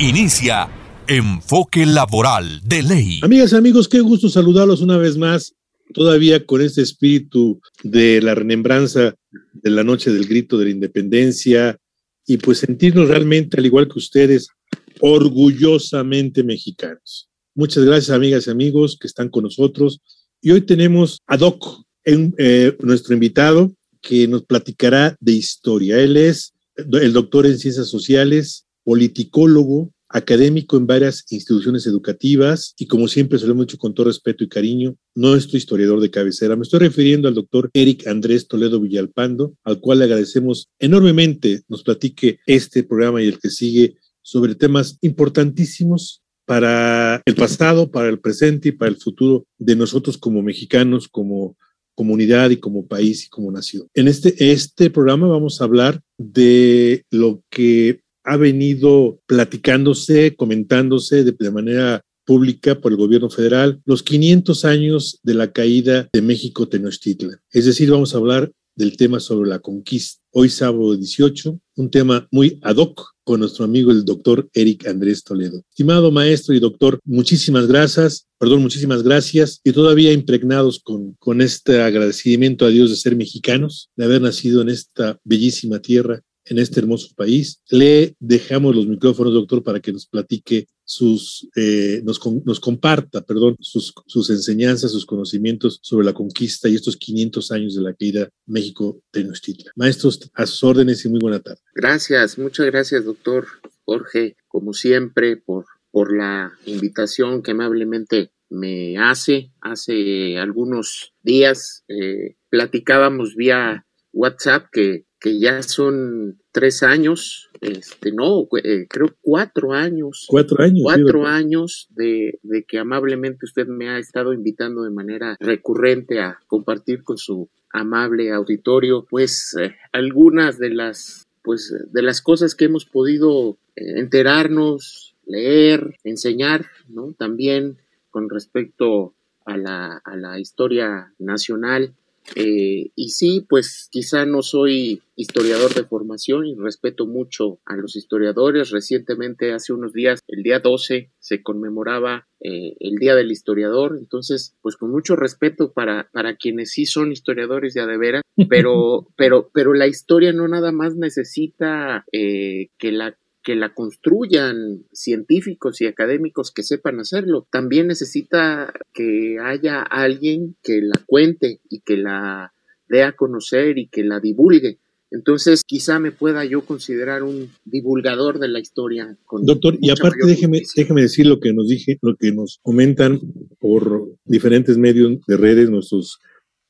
Inicia Enfoque Laboral de Ley. Amigas amigos, qué gusto saludarlos una vez más, todavía con este espíritu de la remembranza de la noche del grito de la independencia y pues sentirnos realmente, al igual que ustedes, orgullosamente mexicanos. Muchas gracias, amigas y amigos, que están con nosotros. Y hoy tenemos a Doc, eh, nuestro invitado, que nos platicará de historia. Él es el doctor en ciencias sociales, politicólogo, académico en varias instituciones educativas y como siempre se lo hemos dicho con todo respeto y cariño, nuestro historiador de cabecera. Me estoy refiriendo al doctor Eric Andrés Toledo Villalpando, al cual le agradecemos enormemente nos platique este programa y el que sigue sobre temas importantísimos para el pasado, para el presente y para el futuro de nosotros como mexicanos, como comunidad y como país y como nación. En este, este programa vamos a hablar de lo que ha venido platicándose, comentándose de, manera pública por el gobierno federal los 500 años de la caída de México Tenochtitlan. Es decir, vamos a hablar del tema sobre la conquista. Hoy sábado 18, un tema muy ad hoc con nuestro amigo el doctor Eric Andrés Toledo. Estimado maestro y doctor, muchísimas gracias, perdón, muchísimas gracias y todavía impregnados con, con este agradecimiento a Dios de ser mexicanos, de haber nacido en esta bellísima tierra en este hermoso país. Le dejamos los micrófonos, doctor, para que nos platique sus, eh, nos, nos, comparta, perdón, sus, sus, enseñanzas, sus conocimientos sobre la conquista y estos 500 años de la caída México-Tenochtitlan. Maestros, a sus órdenes y muy buena tarde. Gracias, muchas gracias, doctor Jorge, como siempre, por, por la invitación que amablemente me hace. Hace algunos días eh, platicábamos vía WhatsApp que que ya son tres años, este, no, eh, creo cuatro años. Cuatro años. Cuatro años de, de, que amablemente usted me ha estado invitando de manera recurrente a compartir con su amable auditorio, pues eh, algunas de las, pues, de las cosas que hemos podido eh, enterarnos, leer, enseñar, ¿no? También con respecto a la, a la historia nacional eh, y sí, pues quizá no soy historiador de formación y respeto mucho a los historiadores. Recientemente, hace unos días, el día 12, se conmemoraba eh, el Día del Historiador. Entonces, pues con mucho respeto para, para quienes sí son historiadores ya de veras, pero, pero, pero la historia no nada más necesita eh, que la que la construyan científicos y académicos que sepan hacerlo. También necesita que haya alguien que la cuente y que la dé a conocer y que la divulgue. Entonces, quizá me pueda yo considerar un divulgador de la historia. Doctor, y aparte déjeme, déjeme decir lo que nos dije, lo que nos comentan por diferentes medios de redes nuestros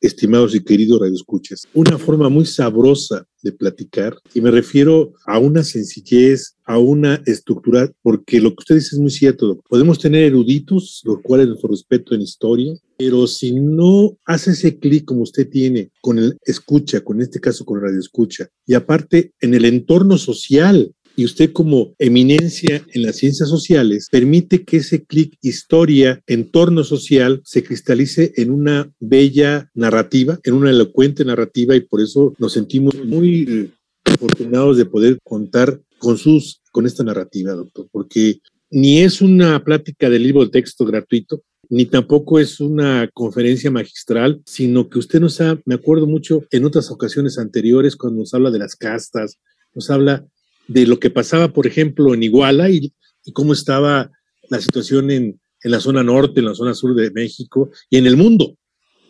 estimados y queridos radioescuchas, una forma muy sabrosa de platicar y me refiero a una sencillez, a una estructura, porque lo que usted dice es muy cierto. Podemos tener eruditos, los cuales nuestro respeto en historia, pero si no hace ese clic como usted tiene con el escucha, con este caso con el radio escucha, y aparte en el entorno social y usted como eminencia en las ciencias sociales permite que ese clic historia, entorno social, se cristalice en una bella narrativa, en una elocuente narrativa y por eso nos sentimos muy afortunados de poder contar con sus con esta narrativa, doctor, porque ni es una plática de libro de texto gratuito, ni tampoco es una conferencia magistral, sino que usted nos ha, me acuerdo mucho en otras ocasiones anteriores cuando nos habla de las castas, nos habla de lo que pasaba, por ejemplo, en Iguala y, cómo estaba la situación en, en, la zona norte, en la zona sur de México y en el mundo.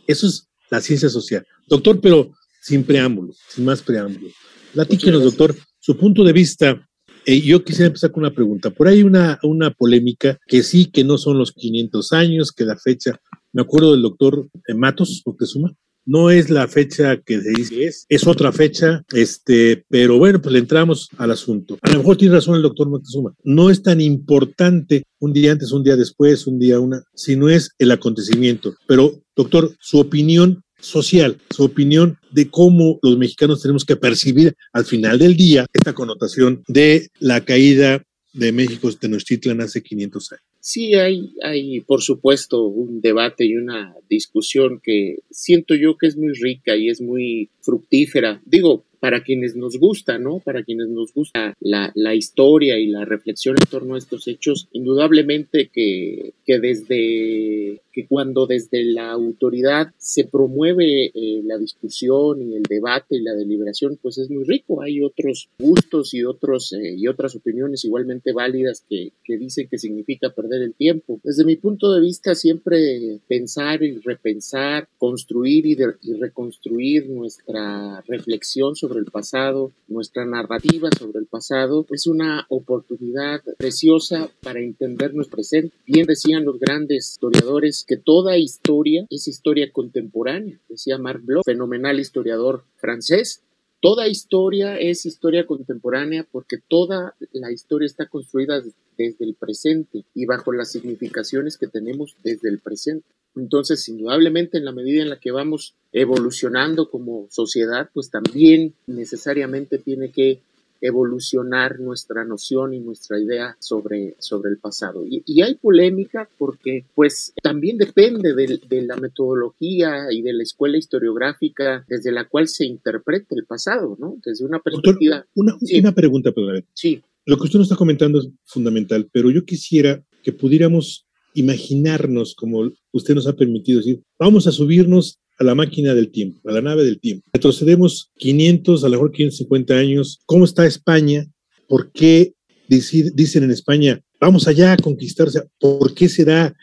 Eso es la ciencia social. Doctor, pero sin preámbulo, sin más preámbulo. Platíquenos, doctor, su punto de vista. Eh, yo quisiera empezar con una pregunta. Por ahí una, una polémica que sí, que no son los 500 años, que la fecha, me acuerdo del doctor Matos, suma no es la fecha que se dice es, es otra fecha, este, pero bueno, pues le entramos al asunto. A lo mejor tiene razón el doctor Montezuma, no es tan importante un día antes, un día después, un día una, sino es el acontecimiento. Pero, doctor, su opinión social, su opinión de cómo los mexicanos tenemos que percibir al final del día esta connotación de la caída de México Tenochtitlan hace 500 años. Sí, hay, hay, por supuesto, un debate y una discusión que siento yo que es muy rica y es muy fructífera. Digo, para quienes nos gusta, ¿no? Para quienes nos gusta la, la, historia y la reflexión en torno a estos hechos, indudablemente que, que desde que cuando desde la autoridad se promueve eh, la discusión y el debate y la deliberación, pues es muy rico. Hay otros gustos y otros eh, y otras opiniones igualmente válidas que, que dicen que significa perder el tiempo. Desde mi punto de vista, siempre pensar y repensar, construir y, y reconstruir nuestra reflexión sobre el pasado, nuestra narrativa sobre el pasado, es una oportunidad preciosa para entender nuestro presente. Bien decían los grandes historiadores que toda historia es historia contemporánea, decía Marc Bloch, fenomenal historiador francés, Toda historia es historia contemporánea porque toda la historia está construida desde el presente y bajo las significaciones que tenemos desde el presente. Entonces, indudablemente, en la medida en la que vamos evolucionando como sociedad, pues también necesariamente tiene que evolucionar nuestra noción y nuestra idea sobre, sobre el pasado. Y, hay polémica porque pues también depende de, la metodología y de la escuela historiográfica desde la cual se interpreta el pasado, ¿no? Desde una perspectiva... una, una pregunta, perdón. Sí. Lo que usted nos está comentando es fundamental, pero yo quisiera que pudiéramos imaginarnos, como usted nos ha permitido decir, vamos a subirnos a la máquina del tiempo, a la nave del tiempo. Retrocedemos 500, a lo mejor 550 años. ¿Cómo está España? ¿Por qué dicen en España, vamos allá a conquistarse? ¿Por qué se da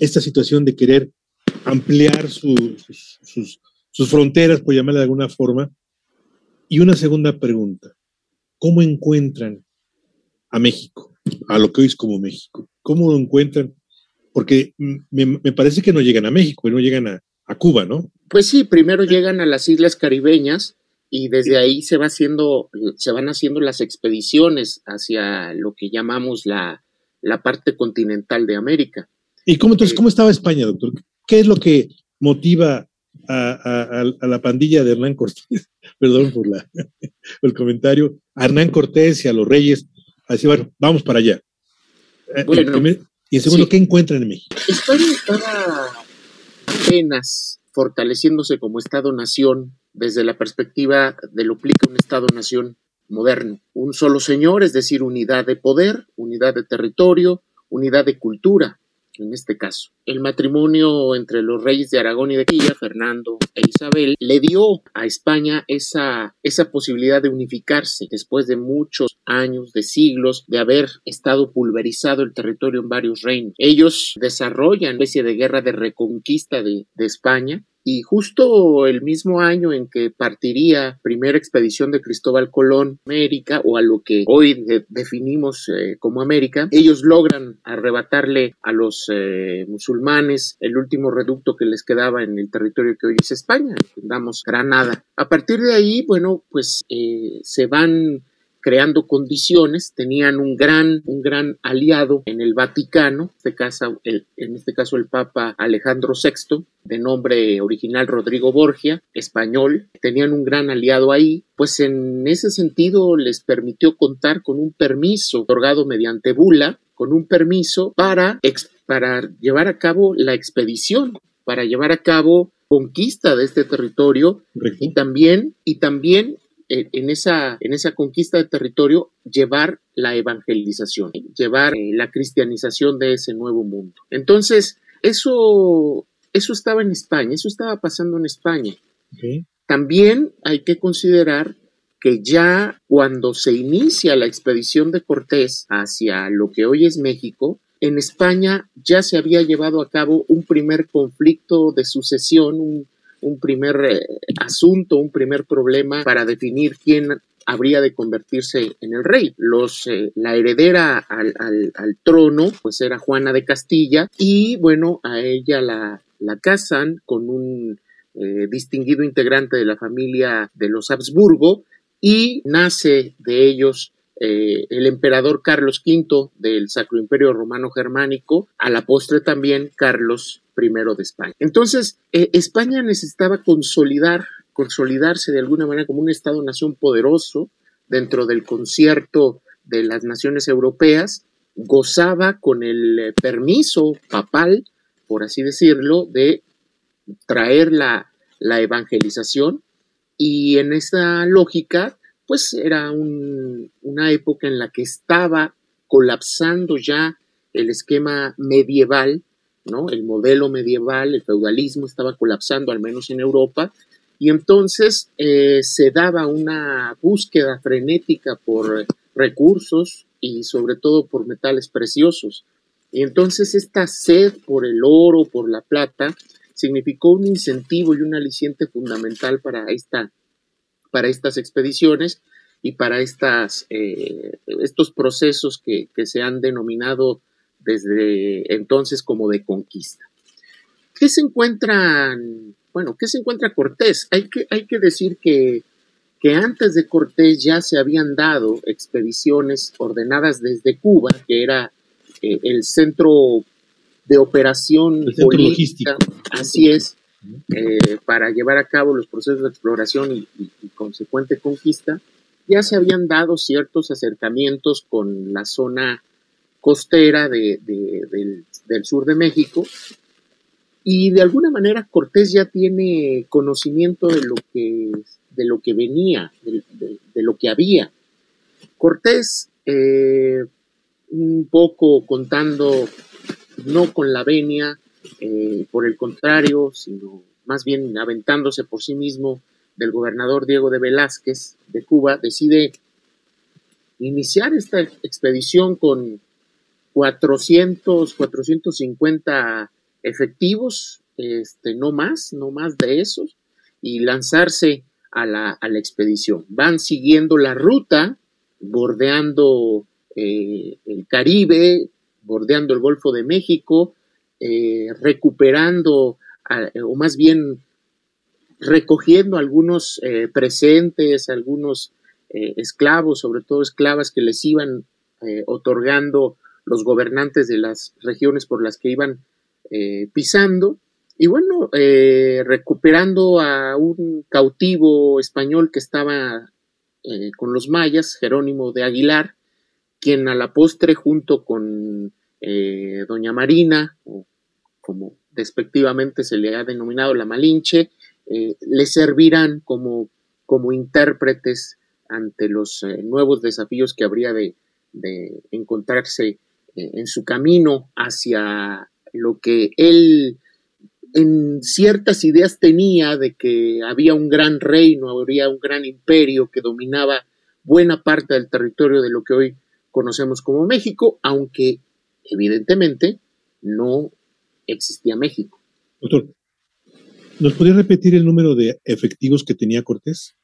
esta situación de querer ampliar sus, fronteras, por llamarla de alguna forma? Y una segunda pregunta, ¿cómo encuentran a México, a lo que hoy es como México? ¿Cómo lo encuentran? Porque me, parece que no llegan a México, no llegan a Cuba, ¿no? Pues sí, primero llegan a las islas caribeñas y desde ahí se va haciendo, se van haciendo las expediciones hacia lo que llamamos la, la parte continental de América. ¿Y cómo entonces, eh, cómo estaba España, doctor? ¿Qué es lo que motiva a, la pandilla de Hernán Cortés? Perdón por la, el comentario, a Hernán Cortés y a los reyes, a decir, bueno, vamos para allá. Eh, y en segundo, ¿qué encuentran en México? España estaba apenas fortaleciéndose como Estado-nación desde la perspectiva de lo que implica un Estado-nación moderno. Un solo señor, es decir, unidad de poder, unidad de territorio, unidad de cultura, en este caso. El matrimonio entre los reyes de Aragón y de Quilla, Fernando e Isabel, le dio a España esa, esa posibilidad de unificarse después de muchos años, de siglos, de haber estado pulverizado el territorio en varios reinos. Ellos desarrollan una especie de guerra de reconquista de, de España y justo el mismo año en que partiría primera expedición de Cristóbal Colón a América o a lo que hoy definimos eh, como América, ellos logran arrebatarle a los eh, musulmanes el último reducto que les quedaba en el territorio que hoy es España, entendamos Granada. A partir de ahí, bueno, pues eh, se van creando condiciones, tenían un gran, un gran aliado en el Vaticano, en este, caso el, en este caso el Papa Alejandro VI, de nombre original Rodrigo Borgia, español, tenían un gran aliado ahí, pues en ese sentido les permitió contar con un permiso otorgado mediante bula, con un permiso para, para llevar a cabo la expedición, para llevar a cabo conquista de este territorio y también, y también en esa, en esa conquista de territorio llevar la evangelización, llevar eh, la cristianización de ese nuevo mundo. Entonces, eso, eso estaba en España, eso estaba pasando en España. También hay que considerar que ya cuando se inicia la expedición de Cortés hacia lo que hoy es México, en España ya se había llevado a cabo un primer conflicto de sucesión, un, un primer eh, asunto, un primer problema para definir quién habría de convertirse en el rey. Los, eh, la heredera al, al, trono, pues era Juana de Castilla, y bueno, a ella la, casan con un eh, distinguido integrante de la familia de los Habsburgo, y nace de ellos el emperador Carlos V del Sacro Imperio Romano Germánico, a la postre también Carlos I de España. Entonces, eh, España necesitaba consolidar, consolidarse de alguna manera como un Estado-nación poderoso dentro del concierto de las naciones europeas, gozaba con el permiso papal, por así decirlo, de traer la, la evangelización y en esa lógica pues era una época en la que estaba colapsando ya el esquema medieval, ¿no? El modelo medieval, el feudalismo estaba colapsando, al menos en Europa, y entonces eh, se daba una búsqueda frenética por recursos y sobre todo por metales preciosos. Y entonces esta sed por el oro, por la plata, significó un incentivo y un aliciente fundamental para esta para estas expediciones y para estas, eh, estos procesos que, se han denominado desde entonces como de conquista. ¿Qué se encuentran? Bueno, ¿qué se encuentra Cortés? Hay que, hay que decir que, que antes de Cortés ya se habían dado expediciones ordenadas desde Cuba, que era eh, el centro de operación política, así es, eh, para llevar a cabo los procesos de exploración y, consecuente conquista, ya se habían dado ciertos acercamientos con la zona costera del, sur de México y de alguna manera Cortés ya tiene conocimiento de lo que, de lo que venía, de, lo que había. Cortés, eh, un poco contando, no con la venia, eh, por el contrario, sino más bien aventándose por sí mismo del gobernador Diego de Velázquez de Cuba, decide iniciar esta expedición con 400, 450 efectivos, este, no más, no más de esos, y lanzarse a la, a la expedición. Van siguiendo la ruta, bordeando eh, el Caribe, bordeando el Golfo de México, eh, recuperando, o más bien recogiendo algunos eh, presentes, algunos esclavos, sobre todo esclavas que les iban otorgando los gobernantes de las regiones por las que iban pisando. Y bueno, recuperando a un cautivo español que estaba con los mayas, Jerónimo de Aguilar, quien a la postre junto con Doña Marina, o como despectivamente se le ha denominado la Malinche, eh, le servirán como, como intérpretes ante los eh, nuevos desafíos que habría de, encontrarse eh, en su camino hacia lo que él en ciertas ideas tenía de que había un gran reino, habría un gran imperio que dominaba buena parte del territorio de lo que hoy conocemos como México, aunque evidentemente no existía México. Doctor, ¿nos podría repetir el número de efectivos que tenía Cortés?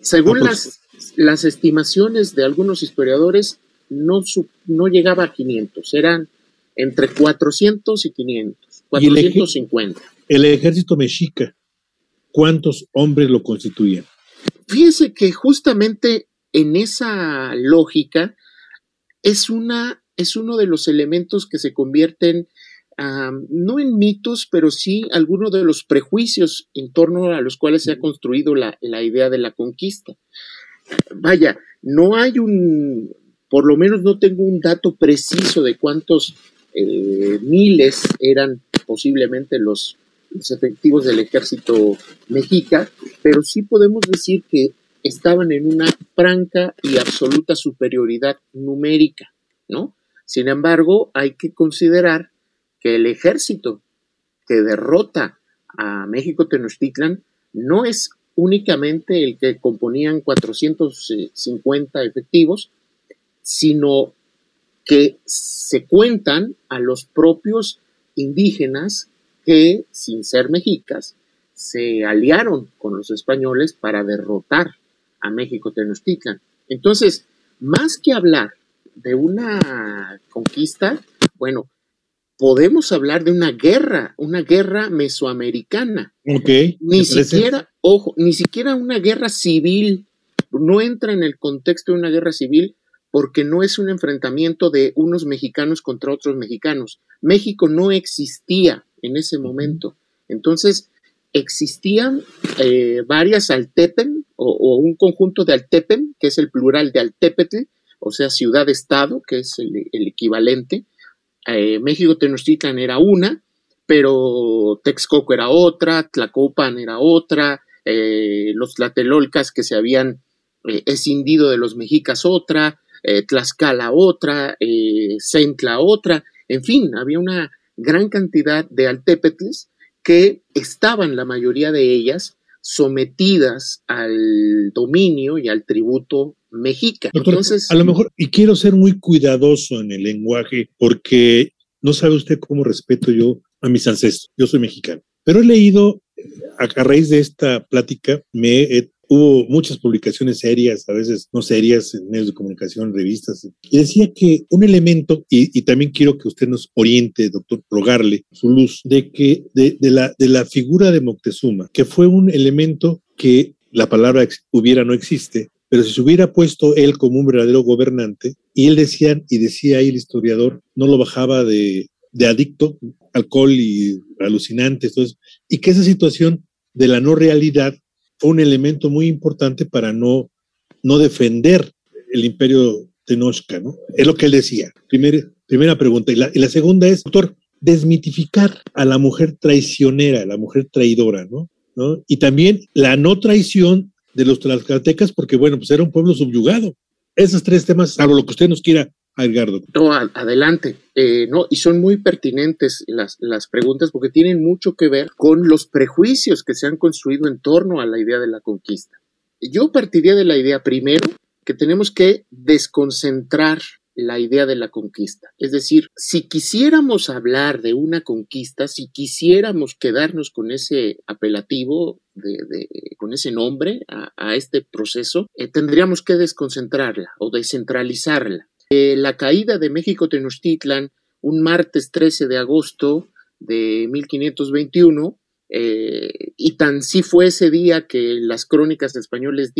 Según las, las estimaciones de algunos historiadores, no, no llegaba a 500, eran entre 400 y 500, 450. el, ejército mexica, ¿cuántos hombres lo constituían? Fíjese que justamente en esa lógica es, una, es uno de los elementos que se convierten no en mitos, pero sí algunos de los prejuicios en torno a los cuales se ha construido la, idea de la conquista. Vaya, no hay un, por lo menos no tengo un dato preciso de cuántos eh, miles eran posiblemente los, efectivos del ejército mexica, pero sí podemos decir que estaban en una franca y absoluta superioridad numérica, ¿no? Sin embargo, hay que considerar que el ejército que derrota a México Tenochtitlan no es únicamente el que componían 450 efectivos, sino que se cuentan a los propios indígenas que, sin ser mexicas, se aliaron con los españoles para derrotar a México Tenochtitlan. Entonces, más que hablar de una conquista, bueno, podemos hablar de una guerra, una guerra mesoamericana. Ok. Ni siquiera, ojo, ni siquiera una guerra civil, no entra en el contexto de una guerra civil porque no es un enfrentamiento de unos mexicanos contra otros mexicanos. México no existía en ese momento. Entonces, existían eh, varias Altepen o, un conjunto de Altepen, que es el plural de Altepetl, o sea, ciudad-estado, que es el, equivalente. Eh, México Tenochtitlan era una, pero Texcoco era otra, Tlacopan era otra, eh, los Tlatelolcas que se habían escindido de los mexicas otra, Tlaxcala otra, Centla otra, en fin, había una gran cantidad de altepetles que estaban la mayoría de ellas sometidas al dominio y al tributo mexica. Entonces, a lo mejor, y quiero ser muy cuidadoso en el lenguaje, porque no sabe usted cómo respeto yo a mis ancestros. Yo soy mexicano. Pero he leído, a, a raíz de esta plática, me he hubo muchas publicaciones serias, a veces no serias, en medios de comunicación, revistas, y decía que un elemento, y, también quiero que usted nos oriente, doctor, rogarle su luz, de que de, la, de la figura de Moctezuma, que fue un elemento que la palabra hubiera no existe, pero si se hubiera puesto él como un verdadero gobernante, y él decía, y decía ahí el historiador, no lo bajaba de, adicto, alcohol y alucinantes, entonces, y que esa situación de la no realidad fue un elemento muy importante para no, no defender el imperio Tenochca, ¿no? Es lo que él decía. primera pregunta. Y la, segunda es, doctor, desmitificar a la mujer traicionera, a la mujer traidora, ¿no? ¿no? Y también la no traición de los tlaxcaltecas, porque bueno, pues era un pueblo subyugado. Esos tres temas, salvo lo que usted nos quiera Edgardo. No, adelante. Eh, no, y son muy pertinentes las, las preguntas porque tienen mucho que ver con los prejuicios que se han construido en torno a la idea de la conquista. Yo partiría de la idea primero que tenemos que desconcentrar la idea de la conquista. Es decir, si quisiéramos hablar de una conquista, si quisiéramos quedarnos con ese apelativo, de, con ese nombre a, este proceso, eh, tendríamos que desconcentrarla o descentralizarla. Eh, la caída de México Tenochtitlan, un martes 13 de agosto de 1521, eh, y tan sí fue ese día que las crónicas españoles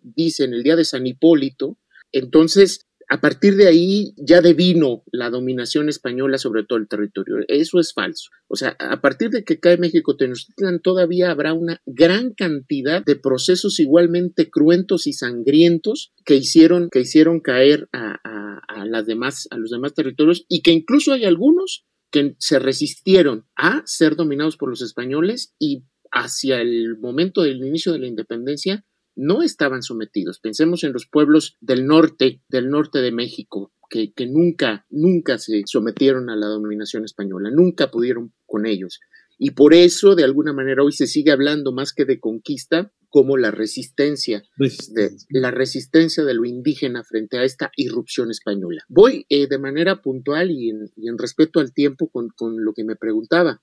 dicen el día de San Hipólito, entonces a partir de ahí ya devino la dominación española sobre todo el territorio. Eso es falso. O sea, a partir de que cae México Tenochtitlan todavía habrá una gran cantidad de procesos igualmente cruentos y sangrientos que hicieron, que hicieron caer a, a los demás territorios y que incluso hay algunos que se resistieron a ser dominados por los españoles y hacia el momento del inicio de la independencia no estaban sometidos. Pensemos en los pueblos del norte, del norte de México, que, que, nunca, nunca se sometieron a la dominación española, nunca pudieron con ellos. Y por eso, de alguna manera, hoy se sigue hablando más que de conquista, como la resistencia, De, la resistencia de lo indígena frente a esta irrupción española. Voy eh, de manera puntual y en, y en respeto al tiempo con, con, lo que me preguntaba.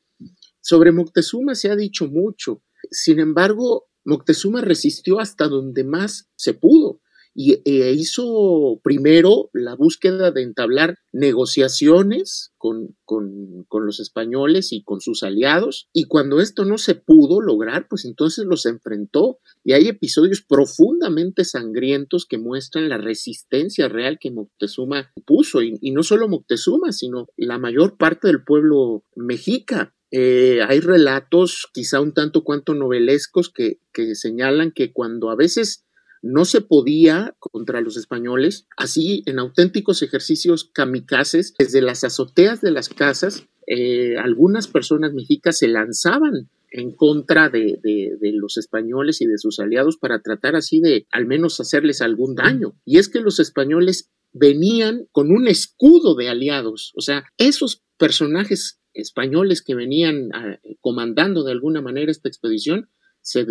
Sobre Moctezuma se ha dicho mucho. Sin embargo, Moctezuma resistió hasta donde más se pudo y e hizo primero la búsqueda de entablar negociaciones con, con, con, los españoles y con sus aliados, y cuando esto no se pudo lograr, pues entonces los enfrentó, y hay episodios profundamente sangrientos que muestran la resistencia real que Moctezuma puso, y, y no solo Moctezuma, sino la mayor parte del pueblo mexica. Eh, hay relatos quizá un tanto cuanto novelescos que, que señalan que cuando a veces no se podía contra los españoles, así en auténticos ejercicios kamikazes, desde las azoteas de las casas, eh, algunas personas mexicas se lanzaban en contra de, de, los españoles y de sus aliados para tratar así de al menos hacerles algún daño. Y es que los españoles venían con un escudo de aliados, o sea, esos personajes españoles que venían ah, comandando de alguna manera esta expedición se,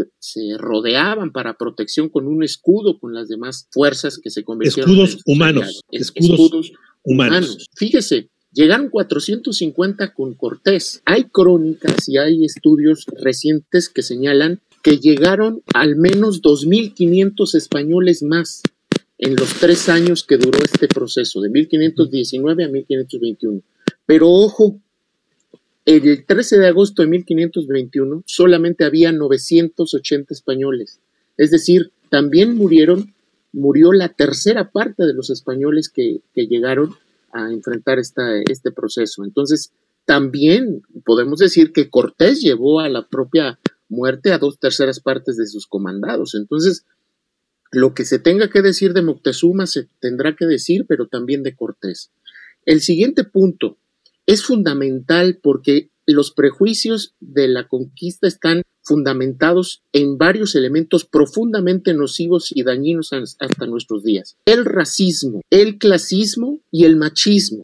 rodeaban para protección con un escudo con las demás fuerzas que se convirtieron escudos humanos escudos, humanos. fíjese llegaron 450 con Cortés hay crónicas y hay estudios recientes que señalan que llegaron al menos 2.500 españoles más en los tres años que duró este proceso, de 1519 a 1521. Pero ojo, el 13 de agosto de 1521 solamente había 980 españoles. Es decir, también murieron, murió la tercera parte de los españoles que, llegaron a enfrentar esta, este proceso. Entonces, también podemos decir que Cortés llevó a la propia muerte a dos terceras partes de sus comandados. Entonces, lo que se tenga que decir de Moctezuma se tendrá que decir, pero también de Cortés. El siguiente punto es fundamental porque los prejuicios de la conquista están fundamentados en varios elementos profundamente nocivos y dañinos hasta nuestros días. El racismo, el clasismo y el machismo.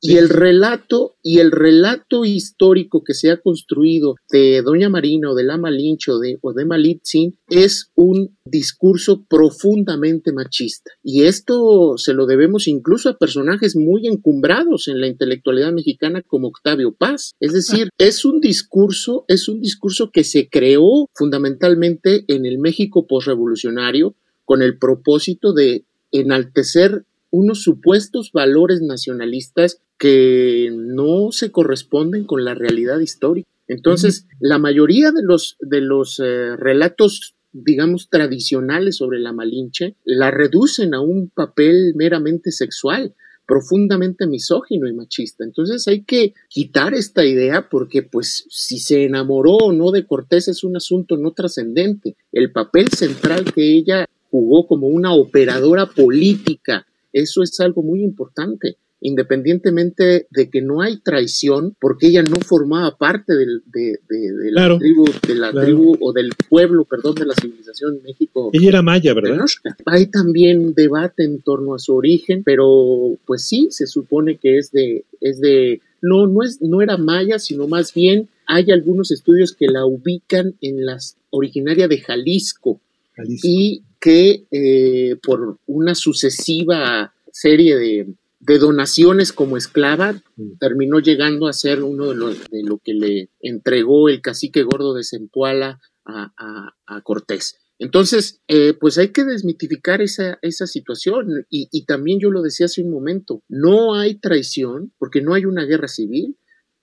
Y el relato y el relato histórico que se ha construido de Doña Marina o de la Malinche o de, o de Malitzin es un discurso profundamente machista. Y esto se lo debemos incluso a personajes muy encumbrados en la intelectualidad mexicana como Octavio Paz. Es decir, es un discurso, es un discurso que se creó fundamentalmente en el México posrevolucionario con el propósito de enaltecer unos supuestos valores nacionalistas que no se corresponden con la realidad histórica. Entonces, la mayoría de los, de los eh, relatos digamos, tradicionales sobre la Malinche, la reducen a un papel meramente sexual, profundamente misógino y machista. Entonces hay que quitar esta idea porque pues si se enamoró o no de Cortés es un asunto no trascendente. El papel central que ella jugó como una operadora política, eso es algo muy importante independientemente de que no hay traición, porque ella no formaba parte del, de, la, tribu, de la tribu o del pueblo, perdón, de la civilización de México. Ella era maya, ¿verdad? Hay también debate en torno a su origen, pero pues sí, se supone que es de, es de, no, no es, no era maya, sino más bien hay algunos estudios que la ubican en las originaria de Jalisco, y que eh, por una sucesiva serie de de donaciones como esclava, terminó llegando a ser uno de, los, de lo que le entregó el cacique gordo de Zempoala a, a, Cortés. Entonces, eh, pues hay que desmitificar esa, esa situación y, y, también yo lo decía hace un momento, no hay traición porque no hay una guerra civil,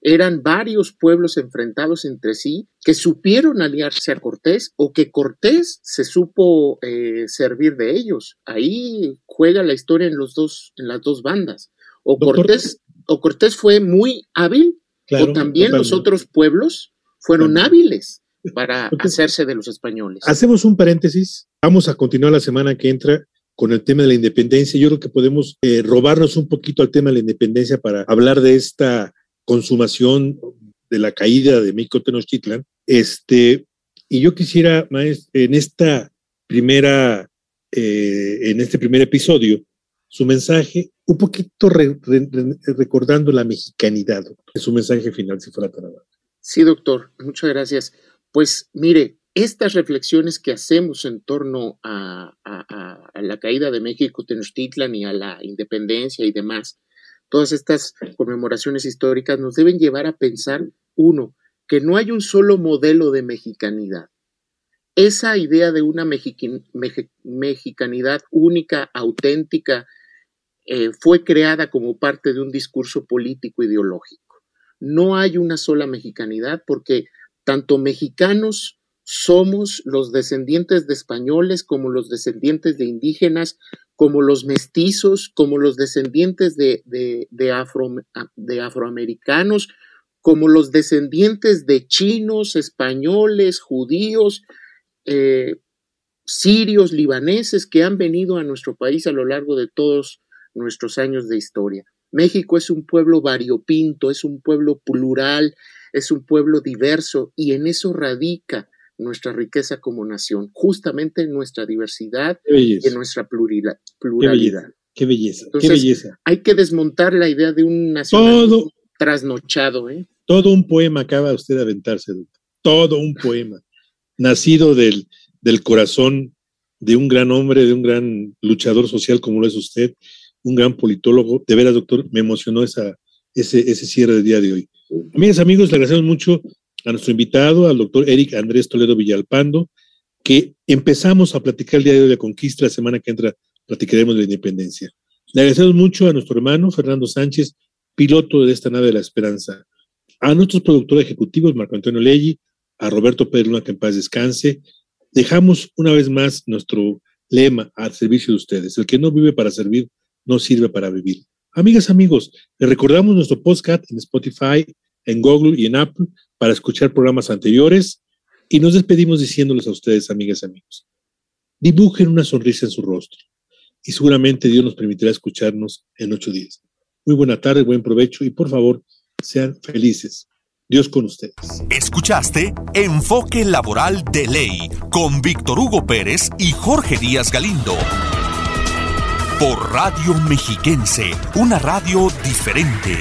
eran varios pueblos enfrentados entre sí que supieron aliarse a Cortés o que Cortés se supo eh, servir de ellos. Ahí juega la historia en, los dos, en las dos bandas. O Cortés, o Cortés fue muy hábil o también los otros pueblos fueron hábiles para hacerse de los españoles. Hacemos un paréntesis. Vamos a continuar la semana que entra con el tema de la independencia. Yo creo que podemos eh, robarnos un poquito al tema de la independencia para hablar de esta consumación de la caída de México Tenochtitlan. Este, y yo quisiera, maestro, en esta primera, eh, en este primer episodio, su mensaje, un poquito recordando la mexicanidad, su mensaje final, si fuera tan amable. Sí, doctor, muchas gracias. Pues mire, estas reflexiones que hacemos en torno a, a la caída de México Tenochtitlan y a la independencia y demás, todas estas conmemoraciones históricas nos deben llevar a pensar, uno, que no hay un solo modelo de mexicanidad. Esa idea de una mexicanidad única, auténtica, eh, fue creada como parte de un discurso político ideológico. No hay una sola mexicanidad porque tanto mexicanos somos los descendientes de españoles como los descendientes de indígenas, como los mestizos, como los descendientes de, de, afroamericanos, como los descendientes de chinos, españoles, judíos, eh, sirios, libaneses que han venido a nuestro país a lo largo de todos nuestros años de historia. México es un pueblo variopinto, es un pueblo plural, es un pueblo diverso y en eso radica nuestra riqueza como nación, justamente en nuestra diversidad y en nuestra pluralidad. Qué belleza, qué belleza, Hay que desmontar la idea de un nacionalismo trasnochado. ¿eh? Todo un poema acaba usted de aventarse, doctor. Todo un poema. Nacido del, del corazón de un gran hombre, de un gran luchador social como lo es usted, un gran politólogo. De veras, doctor, me emocionó esa, ese, ese cierre del día de hoy. Amigas, amigos, le agradecemos mucho a nuestro invitado, al doctor Eric Andrés Toledo Villalpando, que empezamos a platicar el día de de conquista, la semana que entra platicaremos de la independencia. Le agradecemos mucho a nuestro hermano Fernando Sánchez, piloto de esta nave de la esperanza. A nuestros productores ejecutivos, Marco Antonio Leggi, a Roberto Pérez Luna, que en paz descanse, dejamos una vez más nuestro lema al servicio de ustedes. El que no vive para servir, no sirve para vivir. Amigas, amigos, les recordamos nuestro podcast en Spotify, en Google y en Apple para escuchar programas anteriores y nos despedimos diciéndoles a ustedes, amigas, amigos, dibujen una sonrisa en su rostro y seguramente Dios nos permitirá escucharnos en ocho días. Muy buena tarde, buen provecho y por favor, sean felices. Dios con ustedes. Escuchaste Enfoque Laboral de Ley con Víctor Hugo Pérez y Jorge Díaz Galindo. Por Radio Mexiquense, una radio diferente.